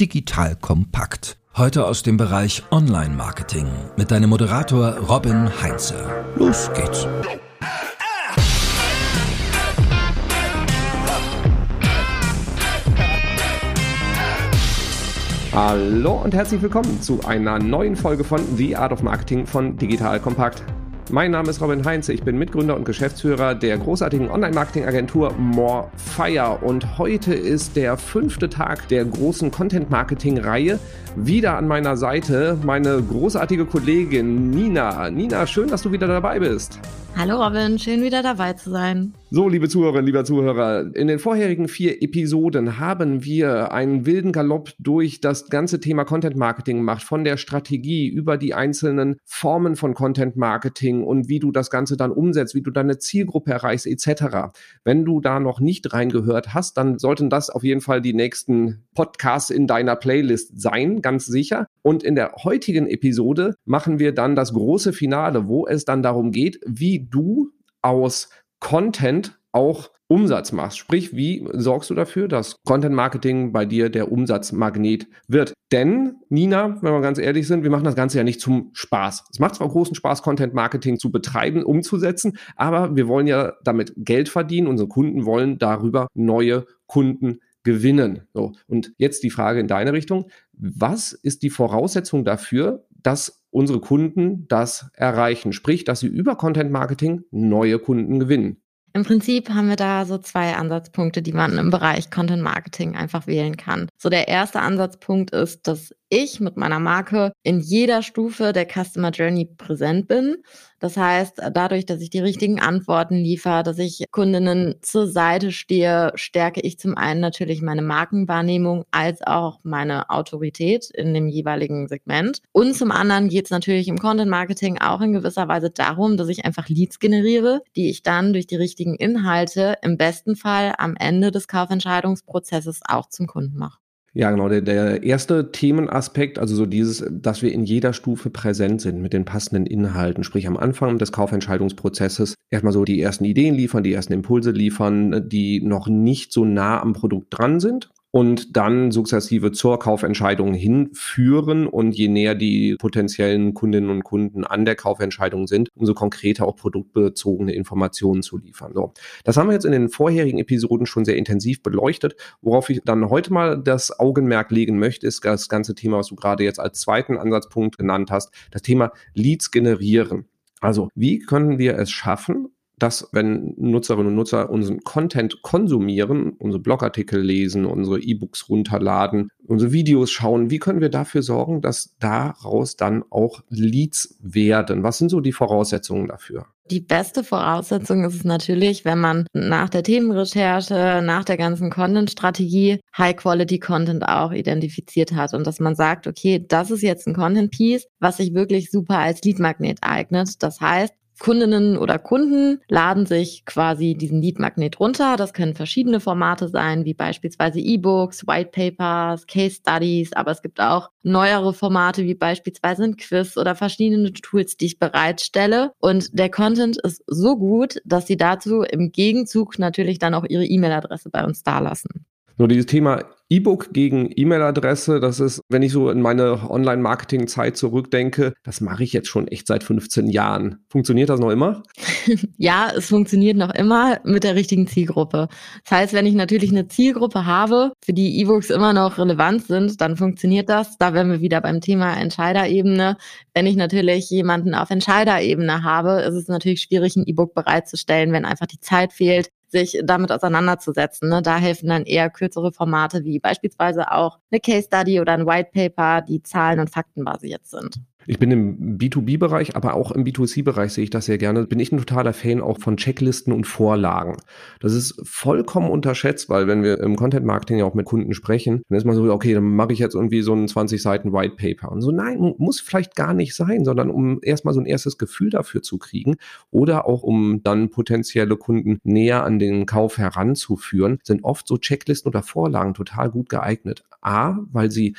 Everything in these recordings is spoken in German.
Digital Kompakt. Heute aus dem Bereich Online-Marketing mit deinem Moderator Robin Heinze. Los geht's. Hallo und herzlich willkommen zu einer neuen Folge von The Art of Marketing von Digital Kompakt. Mein Name ist Robin Heinze, ich bin Mitgründer und Geschäftsführer der großartigen Online-Marketing-Agentur Morefire und heute ist der fünfte Tag der großen Content-Marketing-Reihe. Wieder an meiner Seite meine großartige Kollegin Nina. Nina, schön, dass du wieder dabei bist. Hallo Robin, schön wieder dabei zu sein. So, liebe Zuhörerinnen, lieber Zuhörer, in den vorherigen vier Episoden haben wir einen wilden Galopp durch das ganze Thema Content Marketing gemacht, von der Strategie über die einzelnen Formen von Content Marketing und wie du das Ganze dann umsetzt, wie du deine Zielgruppe erreichst, etc. Wenn du da noch nicht reingehört hast, dann sollten das auf jeden Fall die nächsten Podcasts in deiner Playlist sein, ganz sicher. Und in der heutigen Episode machen wir dann das große Finale, wo es dann darum geht, wie du aus Content auch Umsatz machst. Sprich, wie sorgst du dafür, dass Content Marketing bei dir der Umsatzmagnet wird? Denn, Nina, wenn wir ganz ehrlich sind, wir machen das Ganze ja nicht zum Spaß. Es macht zwar großen Spaß, Content Marketing zu betreiben, umzusetzen, aber wir wollen ja damit Geld verdienen. Unsere Kunden wollen darüber neue Kunden gewinnen. So. Und jetzt die Frage in deine Richtung. Was ist die Voraussetzung dafür, dass unsere Kunden das erreichen? Sprich, dass sie über Content Marketing neue Kunden gewinnen. Im Prinzip haben wir da so zwei Ansatzpunkte, die man im Bereich Content Marketing einfach wählen kann. So der erste Ansatzpunkt ist, dass ich mit meiner Marke in jeder Stufe der Customer Journey präsent bin. Das heißt, dadurch, dass ich die richtigen Antworten liefere, dass ich Kundinnen zur Seite stehe, stärke ich zum einen natürlich meine Markenwahrnehmung als auch meine Autorität in dem jeweiligen Segment. Und zum anderen geht es natürlich im Content Marketing auch in gewisser Weise darum, dass ich einfach Leads generiere, die ich dann durch die richtigen Inhalte im besten Fall am Ende des Kaufentscheidungsprozesses auch zum Kunden mache. Ja, genau. Der, der erste Themenaspekt, also so dieses, dass wir in jeder Stufe präsent sind mit den passenden Inhalten, sprich am Anfang des Kaufentscheidungsprozesses erstmal so die ersten Ideen liefern, die ersten Impulse liefern, die noch nicht so nah am Produkt dran sind und dann sukzessive zur Kaufentscheidung hinführen. Und je näher die potenziellen Kundinnen und Kunden an der Kaufentscheidung sind, umso konkreter auch produktbezogene Informationen zu liefern. So, das haben wir jetzt in den vorherigen Episoden schon sehr intensiv beleuchtet. Worauf ich dann heute mal das Augenmerk legen möchte, ist das ganze Thema, was du gerade jetzt als zweiten Ansatzpunkt genannt hast, das Thema Leads generieren. Also, wie können wir es schaffen, dass, wenn Nutzerinnen und Nutzer unseren Content konsumieren, unsere Blogartikel lesen, unsere E-Books runterladen, unsere Videos schauen, wie können wir dafür sorgen, dass daraus dann auch Leads werden? Was sind so die Voraussetzungen dafür? Die beste Voraussetzung ist es natürlich, wenn man nach der Themenrecherche, nach der ganzen Content-Strategie High-Quality-Content auch identifiziert hat und dass man sagt, okay, das ist jetzt ein Content-Piece, was sich wirklich super als Lead-Magnet eignet. Das heißt, Kundinnen oder Kunden laden sich quasi diesen Lead-Magnet runter. Das können verschiedene Formate sein, wie beispielsweise E-Books, White Papers, Case Studies, aber es gibt auch neuere Formate, wie beispielsweise ein Quiz oder verschiedene Tools, die ich bereitstelle. Und der Content ist so gut, dass sie dazu im Gegenzug natürlich dann auch ihre E-Mail-Adresse bei uns dalassen. Nur dieses Thema E-Book gegen E-Mail-Adresse, das ist, wenn ich so in meine Online-Marketing-Zeit zurückdenke, das mache ich jetzt schon echt seit 15 Jahren. Funktioniert das noch immer? ja, es funktioniert noch immer mit der richtigen Zielgruppe. Das heißt, wenn ich natürlich eine Zielgruppe habe, für die E-Books immer noch relevant sind, dann funktioniert das. Da wären wir wieder beim Thema Entscheiderebene. Wenn ich natürlich jemanden auf Entscheiderebene habe, ist es natürlich schwierig, ein E-Book bereitzustellen, wenn einfach die Zeit fehlt, sich damit auseinanderzusetzen. Ne? Da helfen dann eher kürzere Formate wie beispielsweise auch eine Case Study oder ein White Paper, die zahlen- und faktenbasiert sind. Ich bin im B2B-Bereich, aber auch im B2C-Bereich sehe ich das sehr gerne. Bin ich ein totaler Fan auch von Checklisten und Vorlagen. Das ist vollkommen unterschätzt, weil wenn wir im Content-Marketing ja auch mit Kunden sprechen, dann ist man so, okay, dann mache ich jetzt irgendwie so ein 20 Seiten White Paper. Und so, nein, muss vielleicht gar nicht sein, sondern um erstmal so ein erstes Gefühl dafür zu kriegen oder auch um dann potenzielle Kunden näher an den Kauf heranzuführen, sind oft so Checklisten oder Vorlagen total gut geeignet. A, weil sie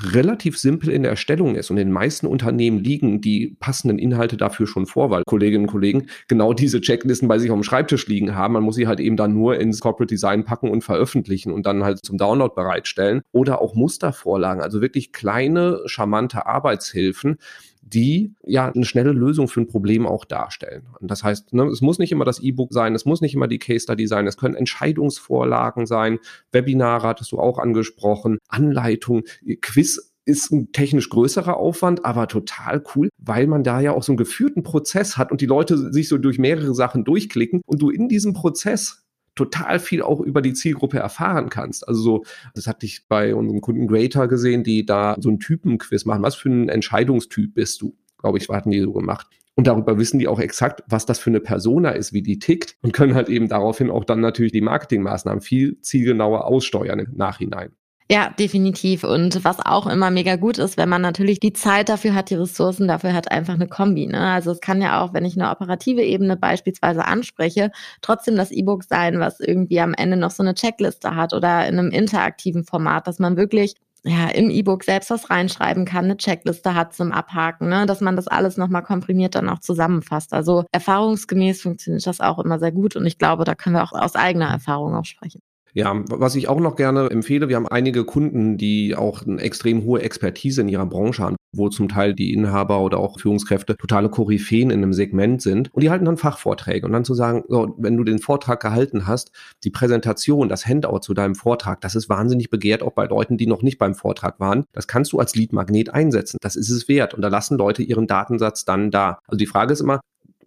relativ simpel in der Erstellung ist und in den meisten Unternehmen liegen die passenden Inhalte dafür schon vor, weil Kolleginnen und Kollegen genau diese Checklisten bei sich auf dem Schreibtisch liegen haben. Man muss sie halt eben dann nur ins Corporate Design packen und veröffentlichen und dann halt zum Download bereitstellen oder auch Mustervorlagen, also wirklich kleine, charmante Arbeitshilfen, die ja eine schnelle Lösung für ein Problem auch darstellen. Und das heißt, ne, es muss nicht immer das E-Book sein, es muss nicht immer die Case Study sein, es können Entscheidungsvorlagen sein, Webinare hattest du auch angesprochen, Anleitungen, Quiz ist ein technisch größerer Aufwand, aber total cool, weil man da ja auch so einen geführten Prozess hat und die Leute sich so durch mehrere Sachen durchklicken und du in diesem Prozess total viel auch über die Zielgruppe erfahren kannst. Also so, das hatte ich bei unserem Kunden Greater gesehen, die da so einen Typenquiz machen. Was für ein Entscheidungstyp bist du? Glaube ich, hatten die so gemacht. Und darüber wissen die auch exakt, was das für eine Persona ist, wie die tickt und können halt eben daraufhin auch dann natürlich die Marketingmaßnahmen viel zielgenauer aussteuern im Nachhinein. Ja, definitiv. Und was auch immer mega gut ist, wenn man natürlich die Zeit dafür hat, die Ressourcen dafür hat, einfach eine Kombi. Ne? Also es kann ja auch, wenn ich eine operative Ebene beispielsweise anspreche, trotzdem das E-Book sein, was irgendwie am Ende noch so eine Checkliste hat oder in einem interaktiven Format, dass man wirklich ja, im E-Book selbst was reinschreiben kann, eine Checkliste hat zum Abhaken, ne? dass man das alles nochmal komprimiert dann auch zusammenfasst. Also erfahrungsgemäß funktioniert das auch immer sehr gut und ich glaube, da können wir auch aus eigener Erfahrung auch sprechen. Ja, was ich auch noch gerne empfehle, wir haben einige Kunden, die auch eine extrem hohe Expertise in ihrer Branche haben, wo zum Teil die Inhaber oder auch Führungskräfte totale Koryphäen in einem Segment sind und die halten dann Fachvorträge und dann zu sagen, so, wenn du den Vortrag gehalten hast, die Präsentation, das Handout zu deinem Vortrag, das ist wahnsinnig begehrt, auch bei Leuten, die noch nicht beim Vortrag waren. Das kannst du als Leadmagnet einsetzen. Das ist es wert und da lassen Leute ihren Datensatz dann da. Also die Frage ist immer,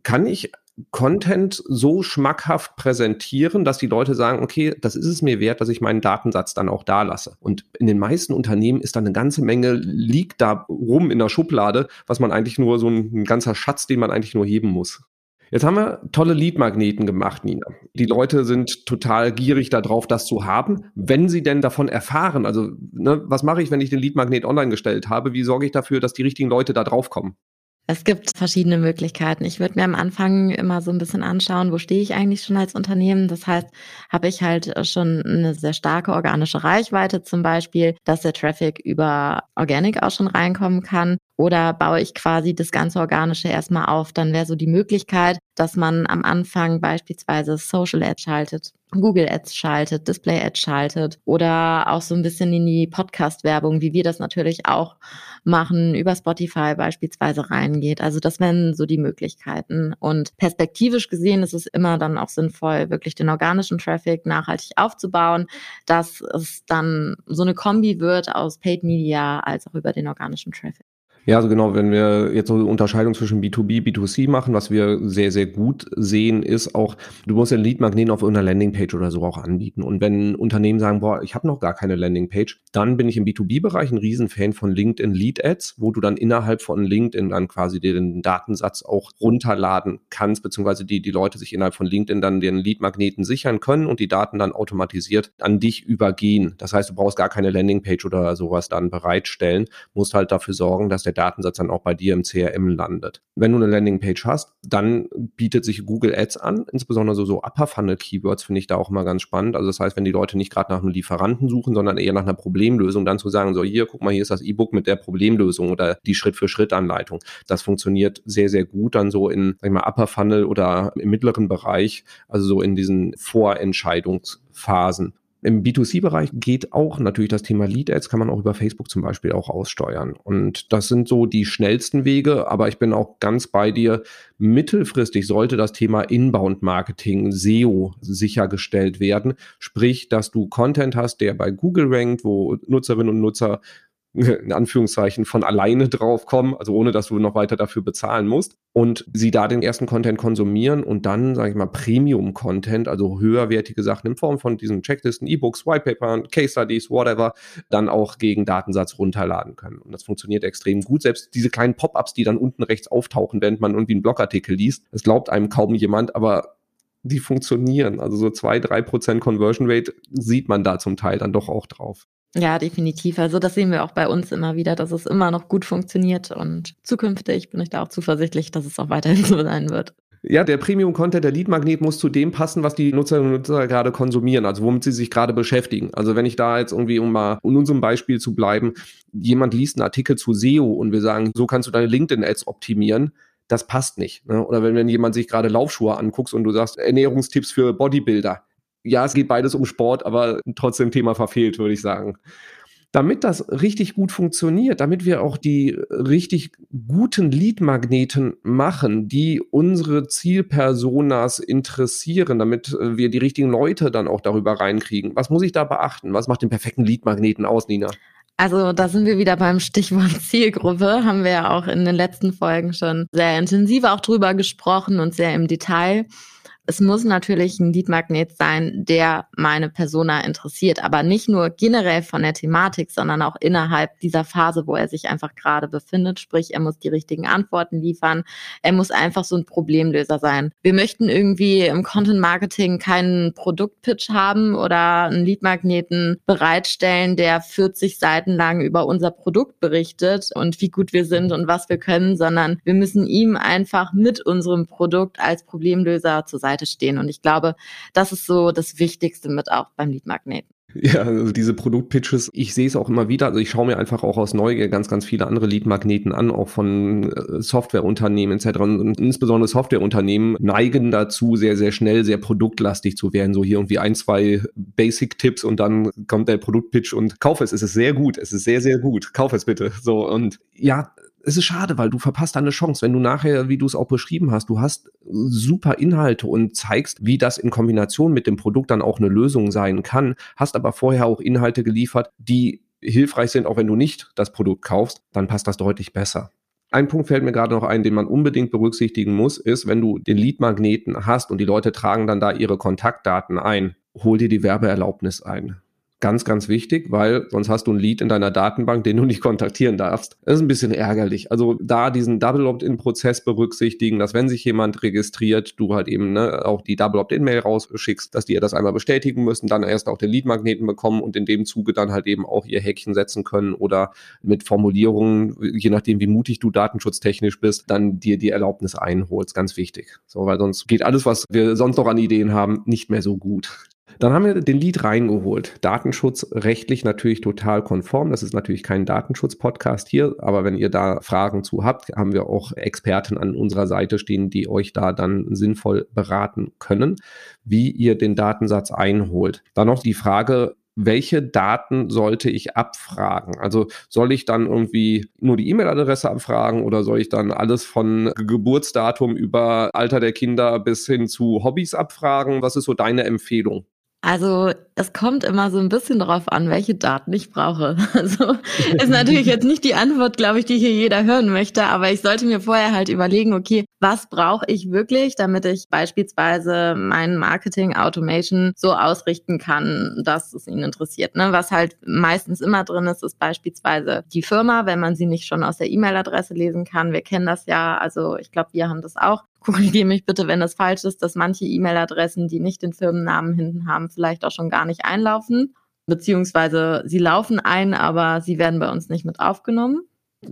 kann ich Content so schmackhaft präsentieren, dass die Leute sagen, okay, das ist es mir wert, dass ich meinen Datensatz dann auch da lasse. Und in den meisten Unternehmen ist da eine ganze Menge, liegt da rum in der Schublade, was man eigentlich nur so ein, ein ganzer Schatz, den man eigentlich nur heben muss. Jetzt haben wir tolle Leadmagneten gemacht, Nina. Die Leute sind total gierig darauf, das zu haben. Wenn sie denn davon erfahren, also ne, was mache ich, wenn ich den Leadmagnet online gestellt habe? Wie sorge ich dafür, dass die richtigen Leute da drauf kommen? Es gibt verschiedene Möglichkeiten. Ich würde mir am Anfang immer so ein bisschen anschauen, wo stehe ich eigentlich schon als Unternehmen. Das heißt, habe ich halt schon eine sehr starke organische Reichweite zum Beispiel, dass der Traffic über Organic auch schon reinkommen kann. Oder baue ich quasi das ganze Organische erstmal auf? Dann wäre so die Möglichkeit, dass man am Anfang beispielsweise Social Ads schaltet, Google Ads schaltet, Display Ads schaltet oder auch so ein bisschen in die Podcast-Werbung, wie wir das natürlich auch machen, über Spotify beispielsweise reingeht. Also das wären so die Möglichkeiten. Und perspektivisch gesehen ist es immer dann auch sinnvoll, wirklich den organischen Traffic nachhaltig aufzubauen, dass es dann so eine Kombi wird aus Paid Media als auch über den organischen Traffic. Ja, also genau, wenn wir jetzt so eine Unterscheidung zwischen B2B, B2C machen, was wir sehr, sehr gut sehen, ist auch, du musst ja Lead-Magneten auf irgendeiner Landingpage oder so auch anbieten. Und wenn Unternehmen sagen, boah, ich habe noch gar keine Landingpage, dann bin ich im B2B-Bereich ein Riesenfan von LinkedIn Lead Ads, wo du dann innerhalb von LinkedIn dann quasi den Datensatz auch runterladen kannst, beziehungsweise die, die Leute sich innerhalb von LinkedIn dann den Lead-Magneten sichern können und die Daten dann automatisiert an dich übergehen. Das heißt, du brauchst gar keine Landingpage oder sowas dann bereitstellen, musst halt dafür sorgen, dass der Datensatz dann auch bei dir im CRM landet. Wenn du eine Landingpage hast, dann bietet sich Google Ads an, insbesondere so, so Upper Funnel Keywords finde ich da auch immer ganz spannend. Also das heißt, wenn die Leute nicht gerade nach einem Lieferanten suchen, sondern eher nach einer Problemlösung, dann zu sagen, so hier, guck mal, hier ist das E-Book mit der Problemlösung oder die Schritt-für-Schritt-Anleitung. Das funktioniert sehr, sehr gut dann so in, sag ich mal, Upper Funnel oder im mittleren Bereich, also so in diesen Vorentscheidungsphasen. Im B2C-Bereich geht auch natürlich das Thema Lead Ads, kann man auch über Facebook zum Beispiel auch aussteuern. Und das sind so die schnellsten Wege, aber ich bin auch ganz bei dir. Mittelfristig sollte das Thema Inbound-Marketing, SEO sichergestellt werden. Sprich, dass du Content hast, der bei Google rankt, wo Nutzerinnen und Nutzer in Anführungszeichen von alleine draufkommen, also ohne dass du noch weiter dafür bezahlen musst und sie da den ersten Content konsumieren und dann, sage ich mal, Premium-Content, also höherwertige Sachen in Form von diesen Checklisten, E-Books, Whitepaper, Case Studies, whatever, dann auch gegen Datensatz runterladen können. Und das funktioniert extrem gut. Selbst diese kleinen Pop-ups, die dann unten rechts auftauchen, während man irgendwie einen Blogartikel liest, das glaubt einem kaum jemand, aber die funktionieren. Also so zwei, drei Prozent Conversion Rate sieht man da zum Teil dann doch auch drauf. Ja, definitiv. Also das sehen wir auch bei uns immer wieder, dass es immer noch gut funktioniert und zukünftig bin ich da auch zuversichtlich, dass es auch weiterhin so sein wird. Ja, der Premium-Content, der Lead-Magnet muss zu dem passen, was die Nutzerinnen und Nutzer gerade konsumieren, also womit sie sich gerade beschäftigen. Also wenn ich da jetzt irgendwie, um mal in unserem Beispiel zu bleiben, jemand liest einen Artikel zu SEO und wir sagen, so kannst du deine LinkedIn-Ads optimieren, das passt nicht. Ne? Oder wenn, wenn jemand sich gerade Laufschuhe anguckt und du sagst, Ernährungstipps für Bodybuilder. Ja, es geht beides um Sport, aber trotzdem Thema verfehlt, würde ich sagen damit das richtig gut funktioniert, damit wir auch die richtig guten Lead-Magneten machen, die unsere Zielpersonas interessieren, damit äh, wir die richtigen Leute dann auch darüber reinkriegen. Was muss ich da beachten? Was macht den perfekten Lead-Magneten aus, Nina? Also da sind wir wieder beim Stichwort Zielgruppe. Haben wir ja auch in den letzten Folgen schon sehr intensiv auch drüber gesprochen und sehr im Detail es muss natürlich ein Leadmagnet sein, der meine Persona interessiert, aber nicht nur generell von der Thematik, sondern auch innerhalb dieser Phase, wo er sich einfach gerade befindet. Sprich, er muss die richtigen Antworten liefern. Er muss einfach so ein Problemlöser sein. Wir möchten irgendwie im Content Marketing keinen Produktpitch haben oder einen Leadmagneten bereitstellen, der 40 Seiten lang über unser Produkt berichtet und wie gut wir sind und was wir können, sondern wir müssen ihm einfach mit unserem Produkt als Problemlöser zur Seite Seite stehen. Und ich glaube, das ist so das Wichtigste mit auch beim Lead-Magneten. Ja, also diese Produktpitches, ich sehe es auch immer wieder. Also ich schaue mir einfach auch aus Neugier ganz, ganz viele andere Lead-Magneten an, auch von äh, Softwareunternehmen etc. Und insbesondere Softwareunternehmen neigen dazu, sehr, sehr schnell, sehr produktlastig zu werden. So hier irgendwie ein, zwei Basic-Tipps und dann kommt der Produktpitch und kauf es. Es ist sehr gut. Es ist sehr, sehr gut. Kauf es bitte. So und ja, es ist schade, weil du verpasst eine Chance, wenn du nachher, wie du es auch beschrieben hast, du hast super Inhalte und zeigst, wie das in Kombination mit dem Produkt dann auch eine Lösung sein kann, hast aber vorher auch Inhalte geliefert, die hilfreich sind, auch wenn du nicht das Produkt kaufst, dann passt das deutlich besser. Ein Punkt fällt mir gerade noch ein, den man unbedingt berücksichtigen muss, ist, wenn du den Lead-Magneten hast und die Leute tragen dann da ihre Kontaktdaten ein, hol dir die Werbeerlaubnis ein. Ganz, ganz wichtig, weil sonst hast du ein Lead in deiner Datenbank, den du nicht kontaktieren darfst. Das ist ein bisschen ärgerlich. Also da diesen Double Opt-in-Prozess berücksichtigen, dass wenn sich jemand registriert, du halt eben ne, auch die Double Opt-in-Mail rausschickst, dass die ja das einmal bestätigen müssen, dann erst auch den Lead-Magneten bekommen und in dem Zuge dann halt eben auch ihr Häkchen setzen können oder mit Formulierungen, je nachdem wie mutig du datenschutztechnisch bist, dann dir die Erlaubnis einholst. Ganz wichtig. So, weil sonst geht alles, was wir sonst noch an Ideen haben, nicht mehr so gut. Dann haben wir den Lead reingeholt. Datenschutzrechtlich natürlich total konform. Das ist natürlich kein Datenschutz-Podcast hier, aber wenn ihr da Fragen zu habt, haben wir auch Experten an unserer Seite stehen, die euch da dann sinnvoll beraten können, wie ihr den Datensatz einholt. Dann noch die Frage, welche Daten sollte ich abfragen? Also soll ich dann irgendwie nur die E-Mail-Adresse abfragen oder soll ich dann alles von Geburtsdatum über Alter der Kinder bis hin zu Hobbys abfragen? Was ist so deine Empfehlung? Also es kommt immer so ein bisschen darauf an, welche Daten ich brauche. Also ist natürlich jetzt nicht die Antwort, glaube ich, die hier jeder hören möchte, aber ich sollte mir vorher halt überlegen, okay, was brauche ich wirklich, damit ich beispielsweise mein Marketing Automation so ausrichten kann, dass es ihn interessiert. Ne? Was halt meistens immer drin ist, ist beispielsweise die Firma, wenn man sie nicht schon aus der E-Mail-Adresse lesen kann. Wir kennen das ja, also ich glaube, wir haben das auch korrigiere mich bitte, wenn das falsch ist, dass manche E-Mail-Adressen, die nicht den Firmennamen hinten haben, vielleicht auch schon gar nicht einlaufen. Beziehungsweise sie laufen ein, aber sie werden bei uns nicht mit aufgenommen.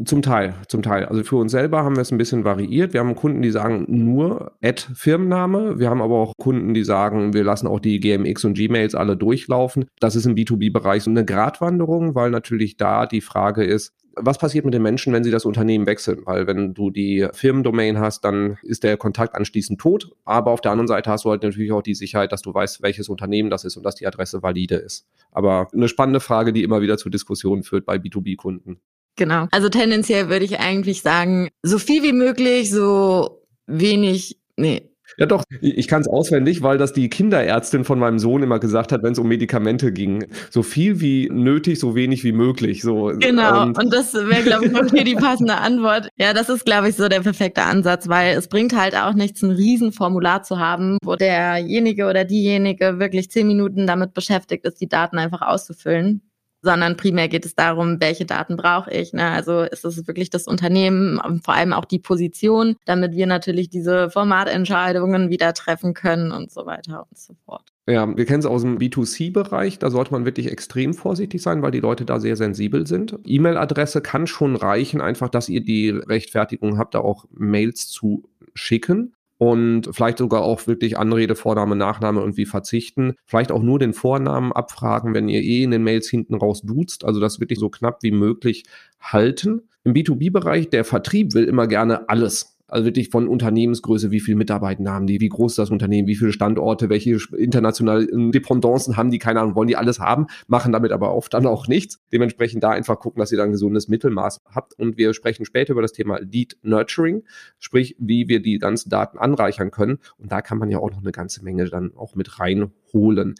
Zum Teil, zum Teil. Also für uns selber haben wir es ein bisschen variiert. Wir haben Kunden, die sagen nur Ad Firmenname. Wir haben aber auch Kunden, die sagen, wir lassen auch die GMX und Gmails alle durchlaufen. Das ist im B2B-Bereich so eine Gratwanderung, weil natürlich da die Frage ist, was passiert mit den Menschen, wenn sie das Unternehmen wechseln? Weil wenn du die Firmendomain hast, dann ist der Kontakt anschließend tot. Aber auf der anderen Seite hast du halt natürlich auch die Sicherheit, dass du weißt, welches Unternehmen das ist und dass die Adresse valide ist. Aber eine spannende Frage, die immer wieder zu Diskussionen führt bei B2B-Kunden. Genau. Also tendenziell würde ich eigentlich sagen, so viel wie möglich, so wenig, nee, ja, doch, ich kann es auswendig, weil das die Kinderärztin von meinem Sohn immer gesagt hat, wenn es um Medikamente ging. So viel wie nötig, so wenig wie möglich. So, genau, und, und das wäre, glaube ich, auch hier die passende Antwort. Ja, das ist, glaube ich, so der perfekte Ansatz, weil es bringt halt auch nichts, ein Riesenformular zu haben, wo derjenige oder diejenige wirklich zehn Minuten damit beschäftigt ist, die Daten einfach auszufüllen sondern primär geht es darum, welche Daten brauche ich. Ne? Also ist es wirklich das Unternehmen, vor allem auch die Position, damit wir natürlich diese Formatentscheidungen wieder treffen können und so weiter und so fort. Ja, wir kennen es aus dem B2C-Bereich. Da sollte man wirklich extrem vorsichtig sein, weil die Leute da sehr sensibel sind. E-Mail-Adresse kann schon reichen, einfach, dass ihr die Rechtfertigung habt, da auch Mails zu schicken. Und vielleicht sogar auch wirklich Anrede, Vorname, Nachname irgendwie verzichten. Vielleicht auch nur den Vornamen abfragen, wenn ihr eh in den Mails hinten raus duzt. Also das wirklich so knapp wie möglich halten. Im B2B-Bereich, der Vertrieb will immer gerne alles. Also wirklich von Unternehmensgröße, wie viele Mitarbeiter haben die, wie groß ist das Unternehmen, wie viele Standorte, welche internationalen Dependancen haben die, keine Ahnung, wollen die alles haben, machen damit aber oft dann auch nichts. Dementsprechend da einfach gucken, dass ihr dann ein gesundes Mittelmaß habt. Und wir sprechen später über das Thema Lead Nurturing, sprich, wie wir die ganzen Daten anreichern können. Und da kann man ja auch noch eine ganze Menge dann auch mit reinholen.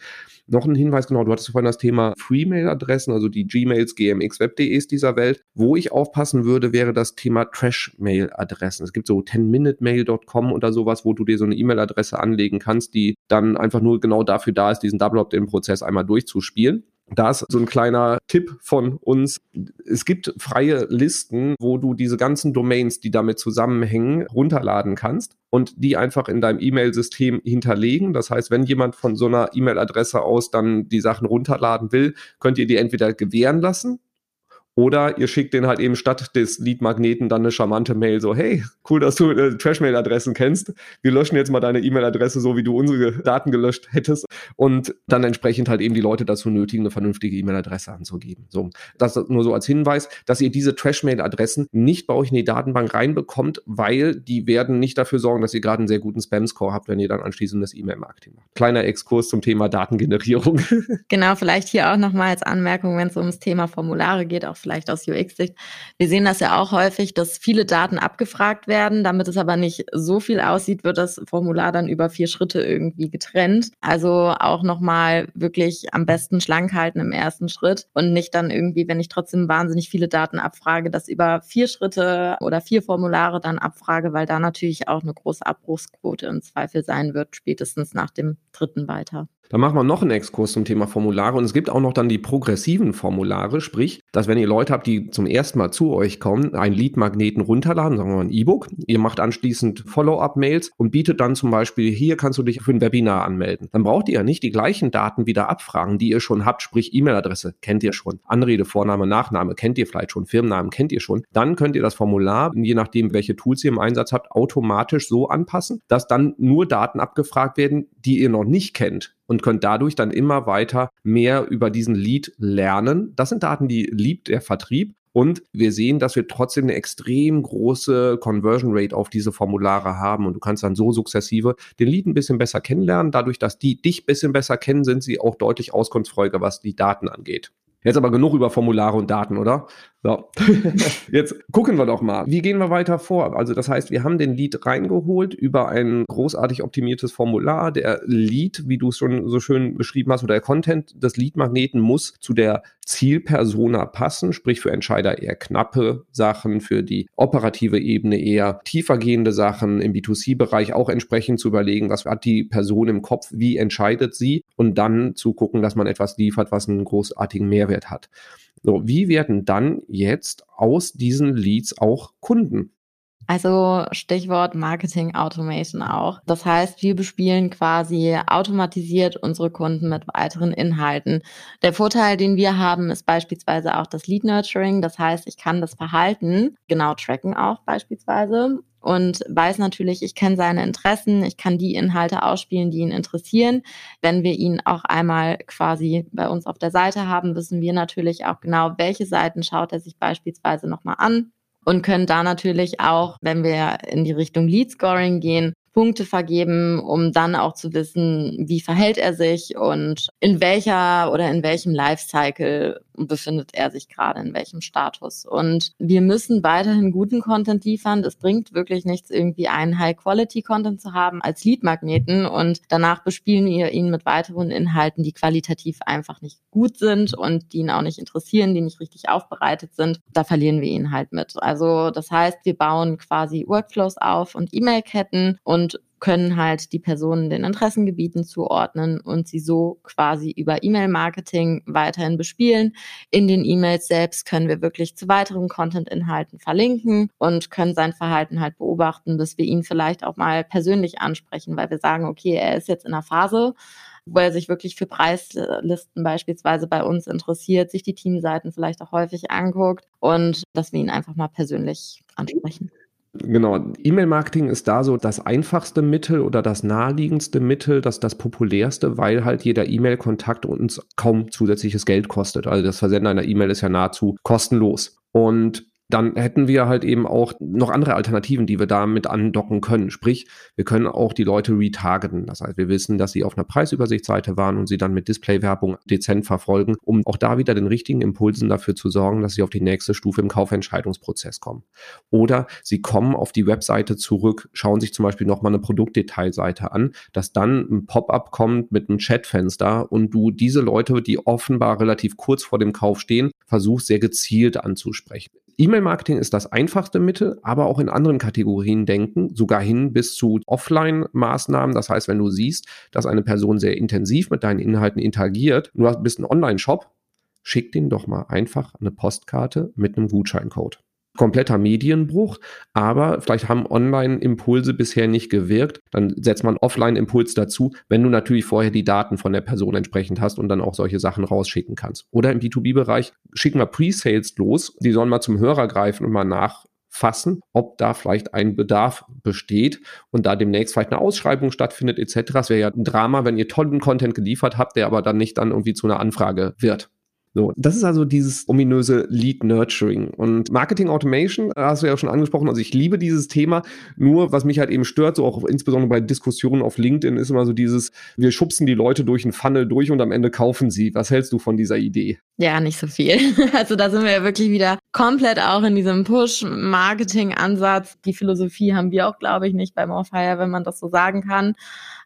Noch ein Hinweis, genau, du hattest vorhin das Thema Free-Mail-Adressen, also die Gmails, GMX, Web.de's dieser Welt. Wo ich aufpassen würde, wäre das Thema Trash-Mail-Adressen. Es gibt so 10minutemail.com oder sowas, wo du dir so eine E-Mail-Adresse anlegen kannst, die dann einfach nur genau dafür da ist, diesen Double-Opt-in-Prozess einmal durchzuspielen. Da ist so ein kleiner Tipp von uns. Es gibt freie Listen, wo du diese ganzen Domains, die damit zusammenhängen, runterladen kannst und die einfach in deinem E-Mail-System hinterlegen. Das heißt, wenn jemand von so einer E-Mail-Adresse aus dann die Sachen runterladen will, könnt ihr die entweder gewähren lassen oder ihr schickt den halt eben statt des Lead-Magneten dann eine charmante Mail, so, hey, cool, dass du äh, Trash-Mail-Adressen kennst. Wir löschen jetzt mal deine E-Mail-Adresse, so wie du unsere Daten gelöscht hättest. Und dann entsprechend halt eben die Leute dazu nötigen, eine vernünftige E-Mail-Adresse anzugeben. So, das nur so als Hinweis, dass ihr diese Trash-Mail-Adressen nicht bei euch in die Datenbank reinbekommt, weil die werden nicht dafür sorgen, dass ihr gerade einen sehr guten Spam-Score habt, wenn ihr dann anschließend das E-Mail-Marketing macht. Kleiner Exkurs zum Thema Datengenerierung. Genau, vielleicht hier auch nochmal als Anmerkung, wenn es ums Thema Formulare geht, auch vielleicht aus UX-Sicht. Wir sehen das ja auch häufig, dass viele Daten abgefragt werden. Damit es aber nicht so viel aussieht, wird das Formular dann über vier Schritte irgendwie getrennt. Also auch nochmal wirklich am besten schlank halten im ersten Schritt und nicht dann irgendwie, wenn ich trotzdem wahnsinnig viele Daten abfrage, das über vier Schritte oder vier Formulare dann abfrage, weil da natürlich auch eine große Abbruchsquote im Zweifel sein wird, spätestens nach dem dritten weiter. Da machen wir noch einen Exkurs zum Thema Formulare und es gibt auch noch dann die progressiven Formulare, sprich, dass wenn ihr Leute habt, die zum ersten Mal zu euch kommen, einen Lead-Magneten runterladen, sagen wir mal ein E-Book, ihr macht anschließend Follow-up-Mails und bietet dann zum Beispiel, hier kannst du dich für ein Webinar anmelden. Dann braucht ihr ja nicht die gleichen Daten wieder abfragen, die ihr schon habt, sprich E-Mail-Adresse kennt ihr schon, Anrede, Vorname, Nachname kennt ihr vielleicht schon, Firmennamen kennt ihr schon. Dann könnt ihr das Formular, je nachdem, welche Tools ihr im Einsatz habt, automatisch so anpassen, dass dann nur Daten abgefragt werden, die ihr noch nicht kennt und könnt dadurch dann immer weiter mehr über diesen Lead lernen. Das sind Daten, die liebt der Vertrieb. Und wir sehen, dass wir trotzdem eine extrem große Conversion Rate auf diese Formulare haben. Und du kannst dann so sukzessive den Lead ein bisschen besser kennenlernen. Dadurch, dass die dich ein bisschen besser kennen, sind sie auch deutlich auskunftsfreudiger, was die Daten angeht. Jetzt aber genug über Formulare und Daten, oder? So. Jetzt gucken wir doch mal. Wie gehen wir weiter vor? Also, das heißt, wir haben den Lead reingeholt über ein großartig optimiertes Formular. Der Lead, wie du es schon so schön beschrieben hast, oder der Content des Lead-Magneten muss zu der Zielpersona passen, sprich für Entscheider eher knappe Sachen, für die operative Ebene eher tiefergehende Sachen, im B2C-Bereich auch entsprechend zu überlegen, was hat die Person im Kopf, wie entscheidet sie und dann zu gucken, dass man etwas liefert, was einen großartigen Mehrwert hat. So, wie werden dann jetzt aus diesen Leads auch Kunden? Also Stichwort Marketing Automation auch. Das heißt, wir bespielen quasi automatisiert unsere Kunden mit weiteren Inhalten. Der Vorteil, den wir haben, ist beispielsweise auch das Lead Nurturing. Das heißt, ich kann das Verhalten genau tracken auch beispielsweise und weiß natürlich, ich kenne seine Interessen, ich kann die Inhalte ausspielen, die ihn interessieren. Wenn wir ihn auch einmal quasi bei uns auf der Seite haben, wissen wir natürlich auch genau, welche Seiten schaut er sich beispielsweise nochmal an und können da natürlich auch, wenn wir in die Richtung Lead Scoring gehen, Punkte vergeben, um dann auch zu wissen, wie verhält er sich und in welcher oder in welchem Lifecycle befindet er sich gerade, in welchem Status. Und wir müssen weiterhin guten Content liefern. Es bringt wirklich nichts, irgendwie einen High-Quality-Content zu haben als Lead-Magneten und danach bespielen wir ihn mit weiteren Inhalten, die qualitativ einfach nicht gut sind und die ihn auch nicht interessieren, die nicht richtig aufbereitet sind. Da verlieren wir ihn halt mit. Also das heißt, wir bauen quasi Workflows auf und E-Mail-Ketten und und können halt die Personen den Interessengebieten zuordnen und sie so quasi über E-Mail-Marketing weiterhin bespielen. In den E-Mails selbst können wir wirklich zu weiteren Content-Inhalten verlinken und können sein Verhalten halt beobachten, bis wir ihn vielleicht auch mal persönlich ansprechen, weil wir sagen, okay, er ist jetzt in einer Phase, wo er sich wirklich für Preislisten beispielsweise bei uns interessiert, sich die Teamseiten vielleicht auch häufig anguckt und dass wir ihn einfach mal persönlich ansprechen. Genau. E-Mail-Marketing ist da so das einfachste Mittel oder das naheliegendste Mittel, das das populärste, weil halt jeder E-Mail-Kontakt uns kaum zusätzliches Geld kostet. Also das Versenden einer E-Mail ist ja nahezu kostenlos. Und dann hätten wir halt eben auch noch andere Alternativen, die wir damit andocken können. Sprich, wir können auch die Leute retargeten. Das heißt, wir wissen, dass sie auf einer Preisübersichtsseite waren und sie dann mit Displaywerbung dezent verfolgen, um auch da wieder den richtigen Impulsen dafür zu sorgen, dass sie auf die nächste Stufe im Kaufentscheidungsprozess kommen. Oder sie kommen auf die Webseite zurück, schauen sich zum Beispiel nochmal eine Produktdetailseite an, dass dann ein Pop-up kommt mit einem Chatfenster und du diese Leute, die offenbar relativ kurz vor dem Kauf stehen, versuchst sehr gezielt anzusprechen. E-Mail-Marketing ist das einfachste Mittel, aber auch in anderen Kategorien denken, sogar hin bis zu Offline-Maßnahmen. Das heißt, wenn du siehst, dass eine Person sehr intensiv mit deinen Inhalten interagiert, du bist ein Online-Shop, schick den doch mal einfach eine Postkarte mit einem Gutscheincode kompletter Medienbruch, aber vielleicht haben Online-Impulse bisher nicht gewirkt. Dann setzt man Offline-Impuls dazu, wenn du natürlich vorher die Daten von der Person entsprechend hast und dann auch solche Sachen rausschicken kannst. Oder im B2B-Bereich schicken wir Pre-Sales los, die sollen mal zum Hörer greifen und mal nachfassen, ob da vielleicht ein Bedarf besteht und da demnächst vielleicht eine Ausschreibung stattfindet etc. Es wäre ja ein Drama, wenn ihr tollen Content geliefert habt, der aber dann nicht dann irgendwie zu einer Anfrage wird. So, das ist also dieses ominöse Lead Nurturing. Und Marketing Automation, hast du ja schon angesprochen, also ich liebe dieses Thema. Nur, was mich halt eben stört, so auch insbesondere bei Diskussionen auf LinkedIn, ist immer so dieses, wir schubsen die Leute durch einen Funnel durch und am Ende kaufen sie. Was hältst du von dieser Idee? Ja, nicht so viel. Also da sind wir ja wirklich wieder komplett auch in diesem Push-Marketing-Ansatz. Die Philosophie haben wir auch, glaube ich, nicht bei Morfire, wenn man das so sagen kann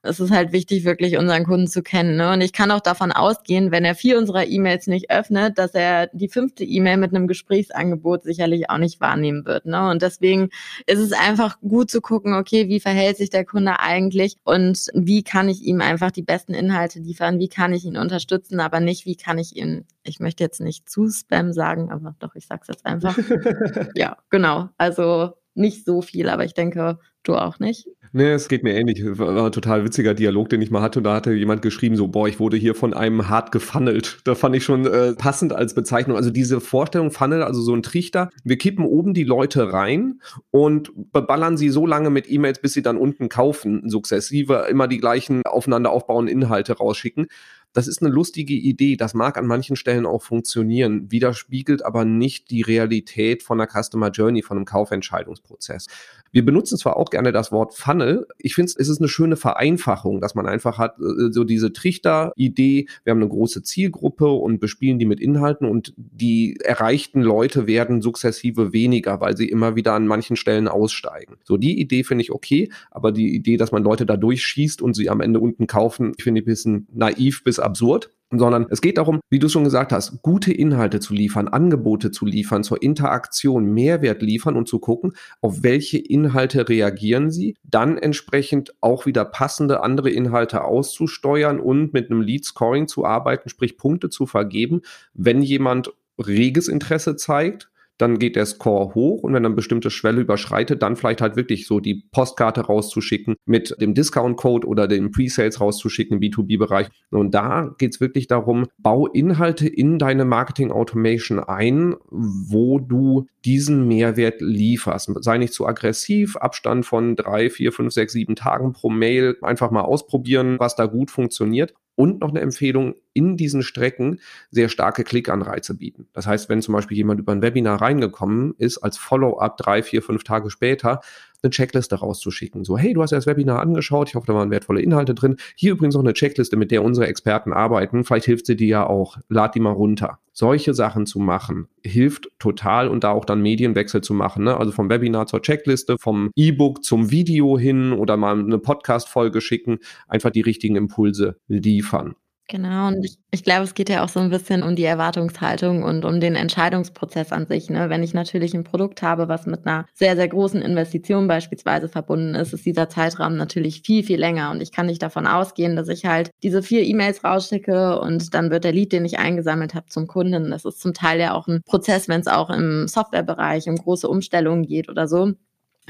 es ist halt wichtig, wirklich unseren Kunden zu kennen. Ne? Und ich kann auch davon ausgehen, wenn er vier unserer E-Mails nicht öffnet, dass er die fünfte E-Mail mit einem Gesprächsangebot sicherlich auch nicht wahrnehmen wird. Ne? Und deswegen ist es einfach gut zu gucken, okay, wie verhält sich der Kunde eigentlich und wie kann ich ihm einfach die besten Inhalte liefern, wie kann ich ihn unterstützen, aber nicht, wie kann ich ihn, ich möchte jetzt nicht zu Spam sagen, aber doch, ich sag's jetzt einfach. ja, genau. Also nicht so viel, aber ich denke, du auch nicht. Nee, es geht mir ähnlich. War ein total witziger Dialog, den ich mal hatte. Und da hatte jemand geschrieben, so, boah, ich wurde hier von einem hart gefunnelt. Da fand ich schon äh, passend als Bezeichnung. Also diese Vorstellung Funnel, also so ein Trichter. Wir kippen oben die Leute rein und beballern sie so lange mit E-Mails, bis sie dann unten kaufen, sukzessive immer die gleichen aufeinander aufbauenden Inhalte rausschicken. Das ist eine lustige Idee. Das mag an manchen Stellen auch funktionieren, widerspiegelt aber nicht die Realität von einer Customer Journey, von einem Kaufentscheidungsprozess. Wir benutzen zwar auch gerne das Wort Funnel. Ich finde, es ist eine schöne Vereinfachung, dass man einfach hat, äh, so diese Trichter-Idee. Wir haben eine große Zielgruppe und bespielen die mit Inhalten und die erreichten Leute werden sukzessive weniger, weil sie immer wieder an manchen Stellen aussteigen. So, die Idee finde ich okay, aber die Idee, dass man Leute da durchschießt und sie am Ende unten kaufen, finde ich ein bisschen naiv bis absurd sondern es geht darum, wie du schon gesagt hast, gute Inhalte zu liefern, Angebote zu liefern, zur Interaktion Mehrwert liefern und zu gucken, auf welche Inhalte reagieren sie, dann entsprechend auch wieder passende andere Inhalte auszusteuern und mit einem Lead Scoring zu arbeiten, sprich Punkte zu vergeben, wenn jemand reges Interesse zeigt dann geht der Score hoch und wenn dann bestimmte Schwelle überschreitet, dann vielleicht halt wirklich so die Postkarte rauszuschicken mit dem Discount-Code oder dem Pre-Sales rauszuschicken im B2B-Bereich. Und da geht es wirklich darum, bau Inhalte in deine Marketing-Automation ein, wo du diesen Mehrwert lieferst. Sei nicht zu aggressiv, Abstand von drei, vier, fünf, sechs, sieben Tagen pro Mail, einfach mal ausprobieren, was da gut funktioniert und noch eine Empfehlung, in diesen Strecken sehr starke Klickanreize bieten. Das heißt, wenn zum Beispiel jemand über ein Webinar reingekommen ist, als Follow-up drei, vier, fünf Tage später, eine Checkliste rauszuschicken. So, hey, du hast ja das Webinar angeschaut, ich hoffe, da waren wertvolle Inhalte drin. Hier übrigens noch eine Checkliste, mit der unsere Experten arbeiten. Vielleicht hilft sie dir ja auch. Lad die mal runter. Solche Sachen zu machen, hilft total und da auch dann Medienwechsel zu machen. Ne? Also vom Webinar zur Checkliste, vom E-Book zum Video hin oder mal eine Podcast-Folge schicken, einfach die richtigen Impulse liefern. Genau, und ich, ich glaube, es geht ja auch so ein bisschen um die Erwartungshaltung und um den Entscheidungsprozess an sich. Ne? Wenn ich natürlich ein Produkt habe, was mit einer sehr, sehr großen Investition beispielsweise verbunden ist, ist dieser Zeitrahmen natürlich viel, viel länger. Und ich kann nicht davon ausgehen, dass ich halt diese vier E-Mails rausschicke und dann wird der Lead, den ich eingesammelt habe, zum Kunden. Das ist zum Teil ja auch ein Prozess, wenn es auch im Softwarebereich um große Umstellungen geht oder so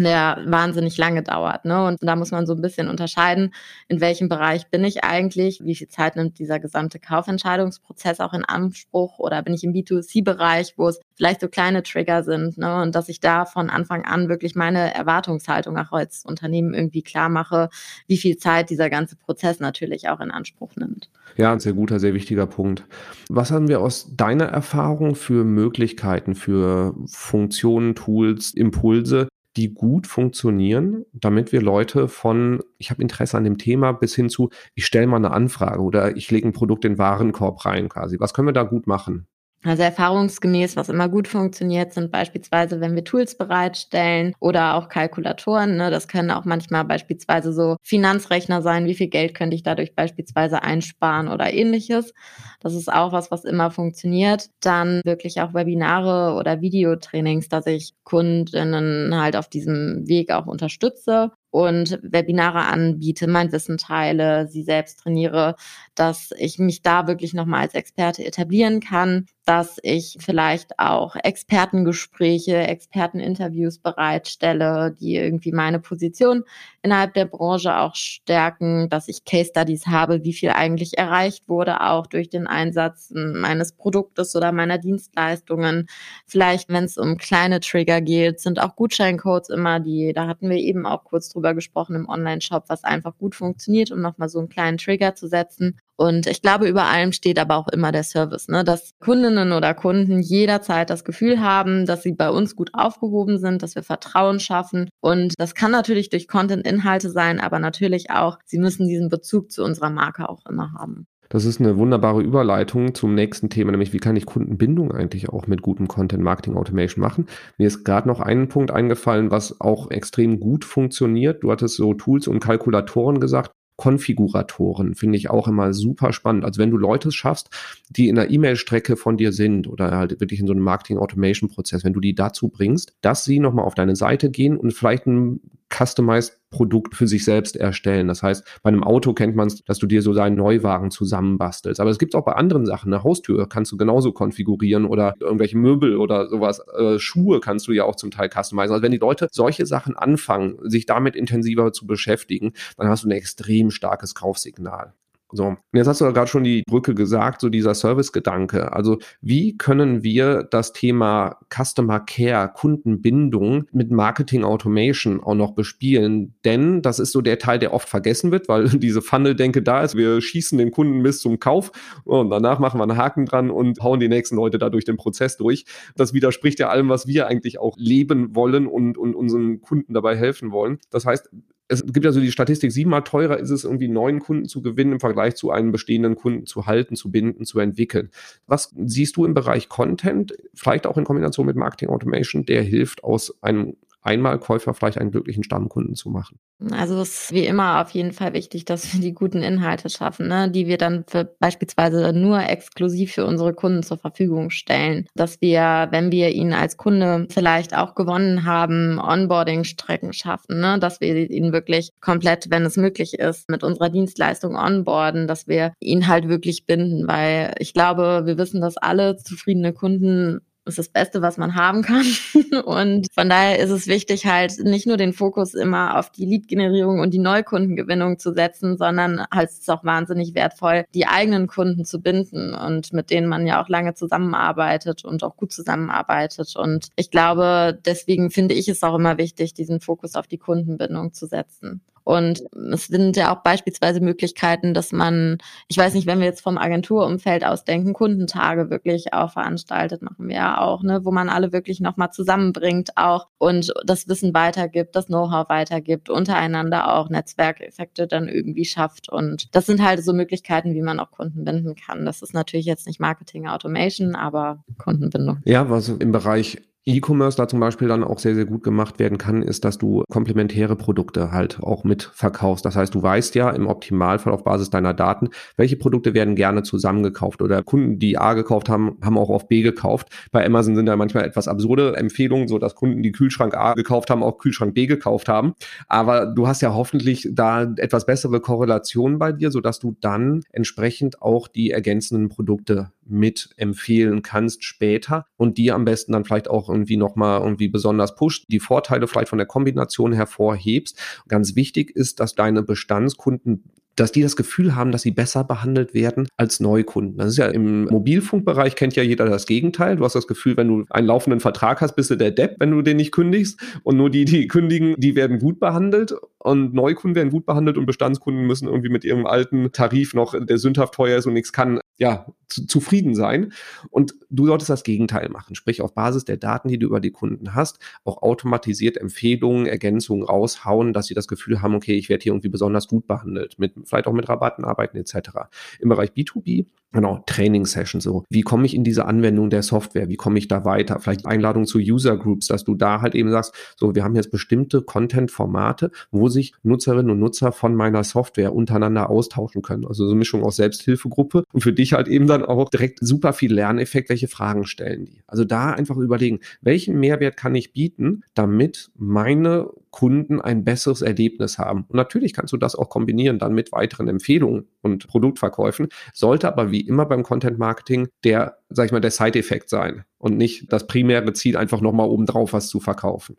der wahnsinnig lange dauert. Ne? Und da muss man so ein bisschen unterscheiden, in welchem Bereich bin ich eigentlich, wie viel Zeit nimmt dieser gesamte Kaufentscheidungsprozess auch in Anspruch oder bin ich im B2C-Bereich, wo es vielleicht so kleine Trigger sind ne? und dass ich da von Anfang an wirklich meine Erwartungshaltung auch als Unternehmen irgendwie klar mache, wie viel Zeit dieser ganze Prozess natürlich auch in Anspruch nimmt. Ja, ein sehr guter, sehr wichtiger Punkt. Was haben wir aus deiner Erfahrung für Möglichkeiten, für Funktionen, Tools, Impulse, die gut funktionieren, damit wir Leute von, ich habe Interesse an dem Thema, bis hin zu, ich stelle mal eine Anfrage oder ich lege ein Produkt in den Warenkorb rein quasi. Was können wir da gut machen? Also erfahrungsgemäß, was immer gut funktioniert, sind beispielsweise, wenn wir Tools bereitstellen oder auch Kalkulatoren. Ne? Das können auch manchmal beispielsweise so Finanzrechner sein, wie viel Geld könnte ich dadurch beispielsweise einsparen oder ähnliches. Das ist auch was, was immer funktioniert. Dann wirklich auch Webinare oder Videotrainings, dass ich Kundinnen halt auf diesem Weg auch unterstütze und Webinare anbiete, mein Wissen teile, sie selbst trainiere, dass ich mich da wirklich nochmal als Experte etablieren kann, dass ich vielleicht auch Expertengespräche, Experteninterviews bereitstelle, die irgendwie meine Position innerhalb der Branche auch stärken, dass ich Case Studies habe, wie viel eigentlich erreicht wurde, auch durch den Einsatz meines Produktes oder meiner Dienstleistungen. Vielleicht, wenn es um kleine Trigger geht, sind auch Gutscheincodes immer die, da hatten wir eben auch kurz drüber gesprochen im Online-Shop, was einfach gut funktioniert, um nochmal so einen kleinen Trigger zu setzen. Und ich glaube, über allem steht aber auch immer der Service, ne? dass Kundinnen oder Kunden jederzeit das Gefühl haben, dass sie bei uns gut aufgehoben sind, dass wir Vertrauen schaffen. Und das kann natürlich durch Content-Inhalte sein, aber natürlich auch, sie müssen diesen Bezug zu unserer Marke auch immer haben. Das ist eine wunderbare Überleitung zum nächsten Thema, nämlich wie kann ich Kundenbindung eigentlich auch mit gutem Content Marketing Automation machen. Mir ist gerade noch ein Punkt eingefallen, was auch extrem gut funktioniert. Du hattest so Tools und Kalkulatoren gesagt. Konfiguratoren finde ich auch immer super spannend. Also wenn du Leute schaffst, die in der E-Mail-Strecke von dir sind oder halt wirklich in so einem Marketing-Automation-Prozess, wenn du die dazu bringst, dass sie nochmal auf deine Seite gehen und vielleicht ein Customized Produkt für sich selbst erstellen. Das heißt, bei einem Auto kennt man es, dass du dir so seinen Neuwagen zusammenbastelst. Aber es gibt auch bei anderen Sachen. Eine Haustür kannst du genauso konfigurieren oder irgendwelche Möbel oder sowas. Äh, Schuhe kannst du ja auch zum Teil customizen. Also wenn die Leute solche Sachen anfangen, sich damit intensiver zu beschäftigen, dann hast du ein extrem starkes Kaufsignal. So, und jetzt hast du ja gerade schon die Brücke gesagt, so dieser Service-Gedanke. Also wie können wir das Thema Customer Care, Kundenbindung mit Marketing Automation auch noch bespielen? Denn das ist so der Teil, der oft vergessen wird, weil diese Funnel-Denke da ist. Wir schießen den Kunden bis zum Kauf und danach machen wir einen Haken dran und hauen die nächsten Leute da durch den Prozess durch. Das widerspricht ja allem, was wir eigentlich auch leben wollen und, und unseren Kunden dabei helfen wollen. Das heißt, es gibt ja so die Statistik, siebenmal teurer ist es irgendwie neuen Kunden zu gewinnen im Vergleich zu einem bestehenden Kunden zu halten, zu binden, zu entwickeln. Was siehst du im Bereich Content, vielleicht auch in Kombination mit Marketing Automation, der hilft aus einem Einmalkäufer vielleicht einen glücklichen Stammkunden zu machen. Also es ist wie immer auf jeden Fall wichtig, dass wir die guten Inhalte schaffen, ne? die wir dann für beispielsweise nur exklusiv für unsere Kunden zur Verfügung stellen. Dass wir, wenn wir ihnen als Kunde vielleicht auch gewonnen haben, Onboarding-Strecken schaffen, ne? dass wir ihn wirklich komplett, wenn es möglich ist, mit unserer Dienstleistung onboarden, dass wir ihn halt wirklich binden, weil ich glaube, wir wissen, dass alle zufriedene Kunden ist das Beste, was man haben kann. Und von daher ist es wichtig, halt nicht nur den Fokus immer auf die Lead-Generierung und die Neukundengewinnung zu setzen, sondern halt ist es auch wahnsinnig wertvoll, die eigenen Kunden zu binden und mit denen man ja auch lange zusammenarbeitet und auch gut zusammenarbeitet. Und ich glaube, deswegen finde ich es auch immer wichtig, diesen Fokus auf die Kundenbindung zu setzen. Und es sind ja auch beispielsweise Möglichkeiten, dass man, ich weiß nicht, wenn wir jetzt vom Agenturumfeld aus denken, Kundentage wirklich auch veranstaltet, machen wir ja auch, ne, wo man alle wirklich nochmal zusammenbringt auch und das Wissen weitergibt, das Know-how weitergibt, untereinander auch Netzwerkeffekte dann irgendwie schafft. Und das sind halt so Möglichkeiten, wie man auch Kunden binden kann. Das ist natürlich jetzt nicht Marketing Automation, aber Kundenbindung. Ja, was im Bereich E-Commerce da zum Beispiel dann auch sehr, sehr gut gemacht werden kann, ist, dass du komplementäre Produkte halt auch mit verkaufst. Das heißt, du weißt ja im Optimalfall auf Basis deiner Daten, welche Produkte werden gerne zusammengekauft oder Kunden, die A gekauft haben, haben auch auf B gekauft. Bei Amazon sind da manchmal etwas absurde Empfehlungen, so dass Kunden, die Kühlschrank A gekauft haben, auch Kühlschrank B gekauft haben. Aber du hast ja hoffentlich da etwas bessere Korrelationen bei dir, sodass du dann entsprechend auch die ergänzenden Produkte mit empfehlen kannst später und die am besten dann vielleicht auch irgendwie nochmal irgendwie besonders pusht, die Vorteile vielleicht von der Kombination hervorhebst. Ganz wichtig ist, dass deine Bestandskunden dass die das Gefühl haben, dass sie besser behandelt werden als Neukunden. Das ist ja im Mobilfunkbereich kennt ja jeder das Gegenteil. Du hast das Gefühl, wenn du einen laufenden Vertrag hast, bist du der Depp, wenn du den nicht kündigst. Und nur die, die kündigen, die werden gut behandelt und Neukunden werden gut behandelt und Bestandskunden müssen irgendwie mit ihrem alten Tarif noch, der sündhaft teuer ist und nichts kann, ja, zu, zufrieden sein. Und du solltest das Gegenteil machen. Sprich, auf Basis der Daten, die du über die Kunden hast, auch automatisiert Empfehlungen, Ergänzungen raushauen, dass sie das Gefühl haben, okay, ich werde hier irgendwie besonders gut behandelt, mit, vielleicht auch mit Rabatten arbeiten etc. Im Bereich B2B Genau, Training-Session so. Wie komme ich in diese Anwendung der Software? Wie komme ich da weiter? Vielleicht Einladung zu User Groups, dass du da halt eben sagst, so, wir haben jetzt bestimmte Content-Formate, wo sich Nutzerinnen und Nutzer von meiner Software untereinander austauschen können. Also so eine Mischung aus Selbsthilfegruppe und für dich halt eben dann auch direkt super viel Lerneffekt, welche Fragen stellen die. Also da einfach überlegen, welchen Mehrwert kann ich bieten, damit meine Kunden ein besseres Erlebnis haben. Und natürlich kannst du das auch kombinieren dann mit weiteren Empfehlungen und Produktverkäufen, sollte aber wie immer beim Content Marketing der, sag ich mal, der Side-Effekt sein und nicht das primäre Ziel, einfach nochmal obendrauf was zu verkaufen.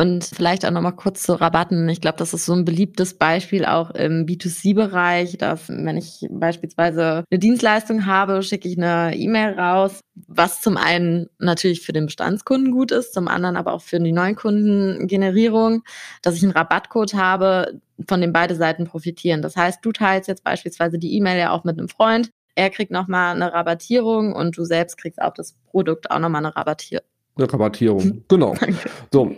Und vielleicht auch nochmal kurz zu Rabatten. Ich glaube, das ist so ein beliebtes Beispiel auch im B2C-Bereich, dass wenn ich beispielsweise eine Dienstleistung habe, schicke ich eine E-Mail raus, was zum einen natürlich für den Bestandskunden gut ist, zum anderen aber auch für die Neukundengenerierung, dass ich einen Rabattcode habe, von dem beide Seiten profitieren. Das heißt, du teilst jetzt beispielsweise die E-Mail ja auch mit einem Freund, er kriegt nochmal eine Rabattierung und du selbst kriegst auch das Produkt auch nochmal eine Rabattierung. Eine Rabattierung, genau. So.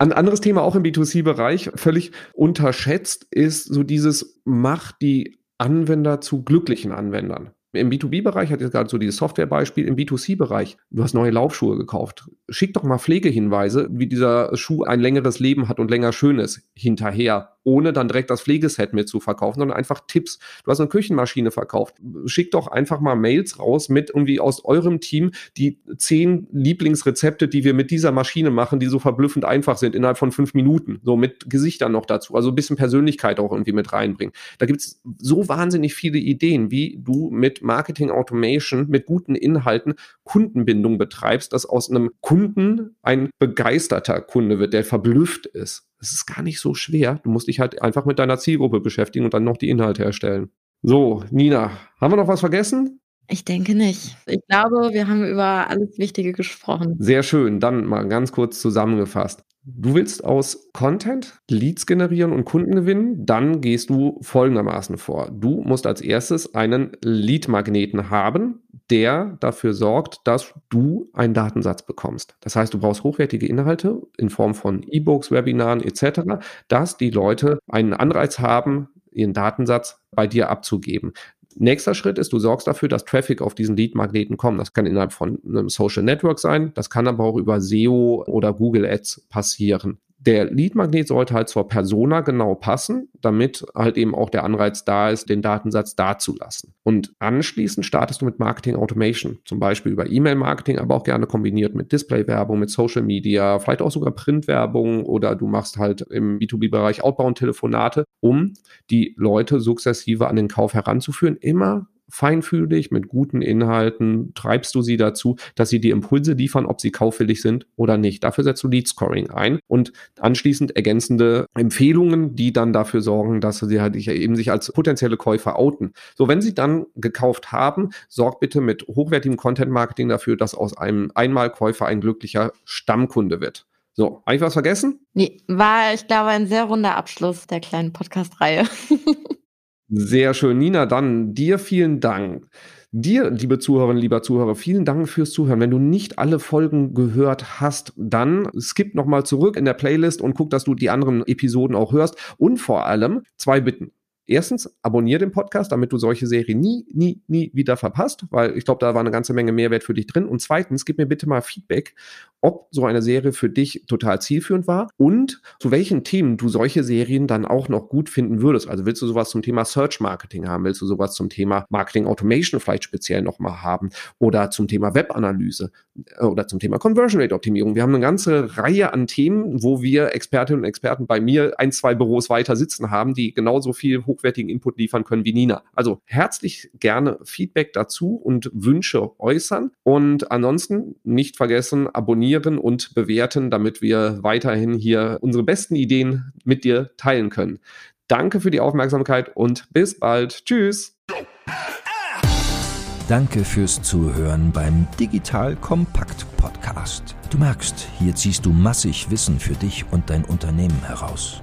Ein anderes Thema auch im B2C-Bereich, völlig unterschätzt, ist so dieses, macht die Anwender zu glücklichen Anwendern. Im B2B-Bereich hat jetzt gerade so dieses Software-Beispiel. Im B2C-Bereich, du hast neue Laufschuhe gekauft. Schick doch mal Pflegehinweise, wie dieser Schuh ein längeres Leben hat und länger schön ist, hinterher ohne dann direkt das Pflegeset mit zu verkaufen, sondern einfach Tipps. Du hast eine Küchenmaschine verkauft. Schick doch einfach mal Mails raus mit irgendwie aus eurem Team die zehn Lieblingsrezepte, die wir mit dieser Maschine machen, die so verblüffend einfach sind innerhalb von fünf Minuten. So mit Gesichtern noch dazu. Also ein bisschen Persönlichkeit auch irgendwie mit reinbringen. Da gibt es so wahnsinnig viele Ideen, wie du mit Marketing Automation, mit guten Inhalten Kundenbindung betreibst, dass aus einem Kunden ein begeisterter Kunde wird, der verblüfft ist. Das ist gar nicht so schwer. Du musst dich halt einfach mit deiner Zielgruppe beschäftigen und dann noch die Inhalte erstellen. So, Nina, haben wir noch was vergessen? Ich denke nicht. Ich glaube, wir haben über alles Wichtige gesprochen. Sehr schön. Dann mal ganz kurz zusammengefasst. Du willst aus Content Leads generieren und Kunden gewinnen, dann gehst du folgendermaßen vor. Du musst als erstes einen Lead-Magneten haben, der dafür sorgt, dass du einen Datensatz bekommst. Das heißt, du brauchst hochwertige Inhalte in Form von E-Books, Webinaren etc., dass die Leute einen Anreiz haben, ihren Datensatz bei dir abzugeben. Nächster Schritt ist, du sorgst dafür, dass Traffic auf diesen Lead-Magneten kommt. Das kann innerhalb von einem Social Network sein, das kann aber auch über SEO oder Google Ads passieren der Lead-Magnet sollte halt zur Persona genau passen, damit halt eben auch der Anreiz da ist, den Datensatz dazulassen. Und anschließend startest du mit Marketing Automation, zum Beispiel über E-Mail-Marketing, aber auch gerne kombiniert mit Display-Werbung, mit Social Media, vielleicht auch sogar Print-Werbung oder du machst halt im B2B-Bereich Outbound-Telefonate, um die Leute sukzessive an den Kauf heranzuführen, immer feinfühlig mit guten Inhalten treibst du sie dazu, dass sie die Impulse liefern, ob sie kauffällig sind oder nicht. Dafür setzt du Lead Scoring ein und anschließend ergänzende Empfehlungen, die dann dafür sorgen, dass sie halt eben sich als potenzielle Käufer outen. So, wenn sie dann gekauft haben, sorg bitte mit hochwertigem Content Marketing dafür, dass aus einem Einmalkäufer ein glücklicher Stammkunde wird. So, habe ich was vergessen? Nee, war, ich glaube, ein sehr runder Abschluss der kleinen Podcast-Reihe. Sehr schön. Nina, dann dir vielen Dank. Dir, liebe Zuhörerinnen, lieber Zuhörer, vielen Dank fürs Zuhören. Wenn du nicht alle Folgen gehört hast, dann skip nochmal zurück in der Playlist und guck, dass du die anderen Episoden auch hörst. Und vor allem zwei Bitten. Erstens, abonniere den Podcast, damit du solche Serien nie, nie, nie wieder verpasst, weil ich glaube, da war eine ganze Menge Mehrwert für dich drin. Und zweitens, gib mir bitte mal Feedback, ob so eine Serie für dich total zielführend war und zu welchen Themen du solche Serien dann auch noch gut finden würdest. Also willst du sowas zum Thema Search Marketing haben? Willst du sowas zum Thema Marketing Automation vielleicht speziell nochmal haben? Oder zum Thema Webanalyse äh, oder zum Thema Conversion Rate Optimierung? Wir haben eine ganze Reihe an Themen, wo wir Expertinnen und Experten bei mir ein, zwei Büros weiter sitzen haben, die genauso viel hoch hochwertigen Input liefern können wie Nina. Also herzlich gerne Feedback dazu und Wünsche äußern. Und ansonsten nicht vergessen, abonnieren und bewerten, damit wir weiterhin hier unsere besten Ideen mit dir teilen können. Danke für die Aufmerksamkeit und bis bald. Tschüss. Danke fürs Zuhören beim Digital Kompakt Podcast. Du merkst, hier ziehst du massig Wissen für dich und dein Unternehmen heraus.